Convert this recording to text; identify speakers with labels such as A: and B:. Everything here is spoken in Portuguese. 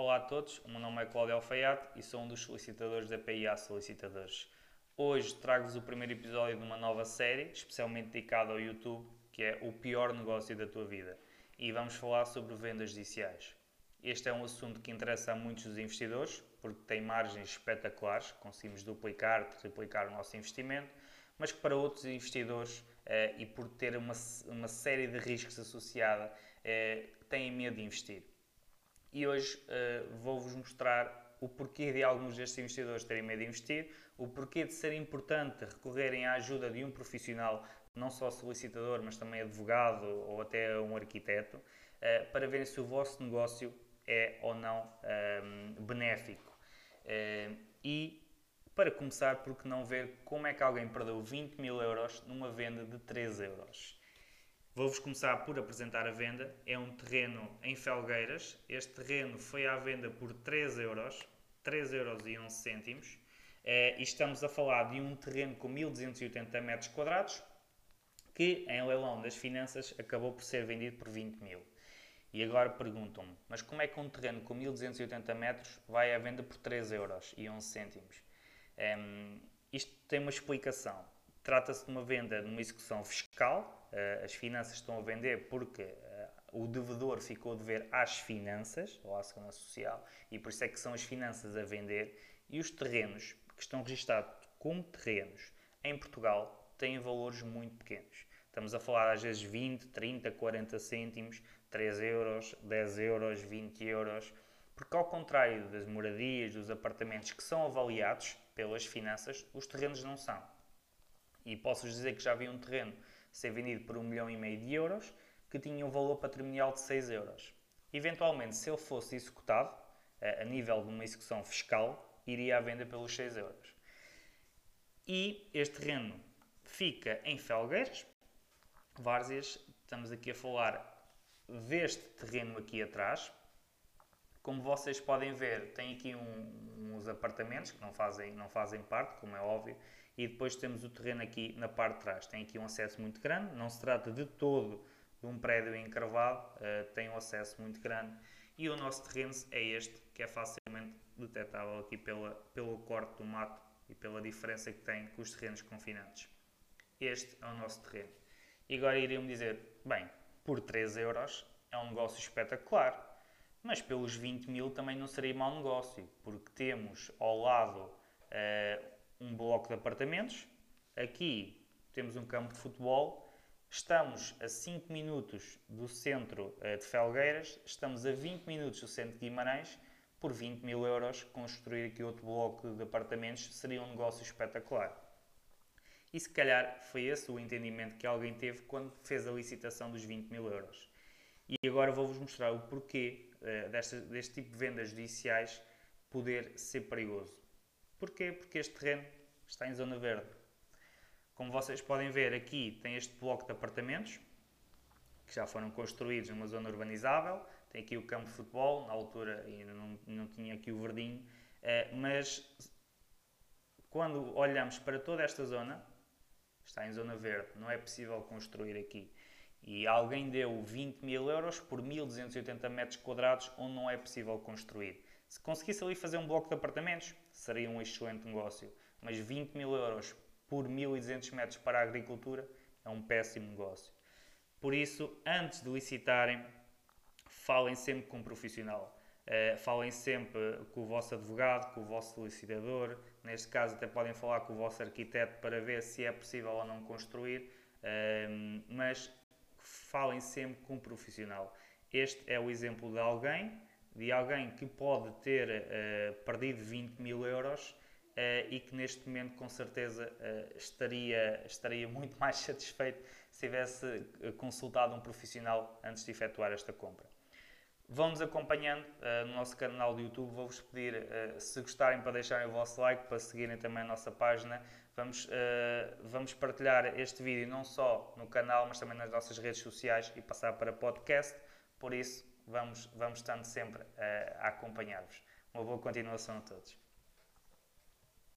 A: Olá a todos, o meu nome é Cláudio Alfaiate e sou um dos solicitadores da PIA Solicitadores. Hoje trago-vos o primeiro episódio de uma nova série, especialmente dedicada ao YouTube, que é o pior negócio da tua vida. E vamos falar sobre vendas judiciais. Este é um assunto que interessa a muitos dos investidores, porque tem margens espetaculares, conseguimos duplicar, triplicar o nosso investimento, mas que para outros investidores eh, e por ter uma, uma série de riscos associada, eh, têm medo de investir e hoje uh, vou-vos mostrar o porquê de alguns destes investidores terem medo de investir, o porquê de ser importante recorrerem à ajuda de um profissional, não só solicitador, mas também advogado ou até um arquiteto, uh, para verem se o vosso negócio é ou não uh, benéfico. e para começar, por que não ver como é que alguém perdeu 20 mil euros numa venda de 3 euros? Vou-vos começar por apresentar a venda. É um terreno em Felgueiras. Este terreno foi à venda por 3 euros, 3 euros e 11 cêntimos. É, e estamos a falar de um terreno com 1280 metros quadrados, que em leilão das finanças acabou por ser vendido por 20 mil. E agora perguntam-me, mas como é que um terreno com 1280 metros vai à venda por 3 euros e 11 cêntimos? É, isto tem uma explicação. Trata-se de uma venda de uma execução fiscal, uh, as finanças estão a vender porque uh, o devedor ficou a dever às finanças, ou à Segurança Social, e por isso é que são as finanças a vender, e os terrenos que estão registados como terrenos em Portugal têm valores muito pequenos. Estamos a falar às vezes 20, 30, 40 cêntimos, 3 euros, 10 euros, 20 euros, porque ao contrário das moradias, dos apartamentos que são avaliados pelas finanças, os terrenos não são. E posso dizer que já vi um terreno ser vendido por um milhão e meio de euros, que tinha um valor patrimonial de 6 euros. Eventualmente, se ele fosse executado, a nível de uma execução fiscal, iria à venda pelos 6 euros. E este terreno fica em Felgueiras, Várzeas, estamos aqui a falar deste terreno aqui atrás. Como vocês podem ver, tem aqui um, uns apartamentos que não fazem, não fazem parte, como é óbvio, e depois temos o terreno aqui na parte de trás. Tem aqui um acesso muito grande, não se trata de todo de um prédio encravado, uh, tem um acesso muito grande e o nosso terreno é este, que é facilmente detectável aqui pela, pelo corte do mato e pela diferença que tem com os terrenos confinados. Este é o nosso terreno. E agora iriam dizer, bem, por 3 euros é um negócio espetacular, mas pelos 20 mil também não seria mau negócio, porque temos ao lado uh, um bloco de apartamentos. Aqui temos um campo de futebol. Estamos a 5 minutos do centro eh, de Felgueiras, estamos a 20 minutos do centro de Guimarães. Por 20 mil euros, construir aqui outro bloco de apartamentos seria um negócio espetacular. E se calhar foi esse o entendimento que alguém teve quando fez a licitação dos 20 mil euros. E agora vou-vos mostrar o porquê uh, deste, deste tipo de vendas judiciais poder ser perigoso. Porquê? Porque este terreno está em zona verde. Como vocês podem ver, aqui tem este bloco de apartamentos que já foram construídos numa zona urbanizável. Tem aqui o campo de futebol, na altura ainda não, não tinha aqui o verdinho, eh, mas quando olhamos para toda esta zona, está em zona verde, não é possível construir aqui. E alguém deu 20 mil euros por 1280 metros quadrados onde não é possível construir. Se conseguisse ali fazer um bloco de apartamentos, seria um excelente negócio. Mas 20 mil euros por 1200 metros para a agricultura é um péssimo negócio. Por isso, antes de licitarem, falem sempre com um profissional. Uh, falem sempre com o vosso advogado, com o vosso solicitador. Neste caso, até podem falar com o vosso arquiteto para ver se é possível ou não construir. Uh, mas falem sempre com um profissional. Este é o exemplo de alguém de alguém que pode ter uh, perdido 20 mil euros uh, e que neste momento com certeza uh, estaria, estaria muito mais satisfeito se tivesse consultado um profissional antes de efetuar esta compra. Vão-nos acompanhando no nosso canal do YouTube. Vou-vos pedir, se gostarem, para deixarem o vosso like, para seguirem também a nossa página. Vamos, vamos partilhar este vídeo não só no canal, mas também nas nossas redes sociais e passar para podcast. Por isso, vamos, vamos estando sempre a acompanhar-vos. Uma boa continuação a todos.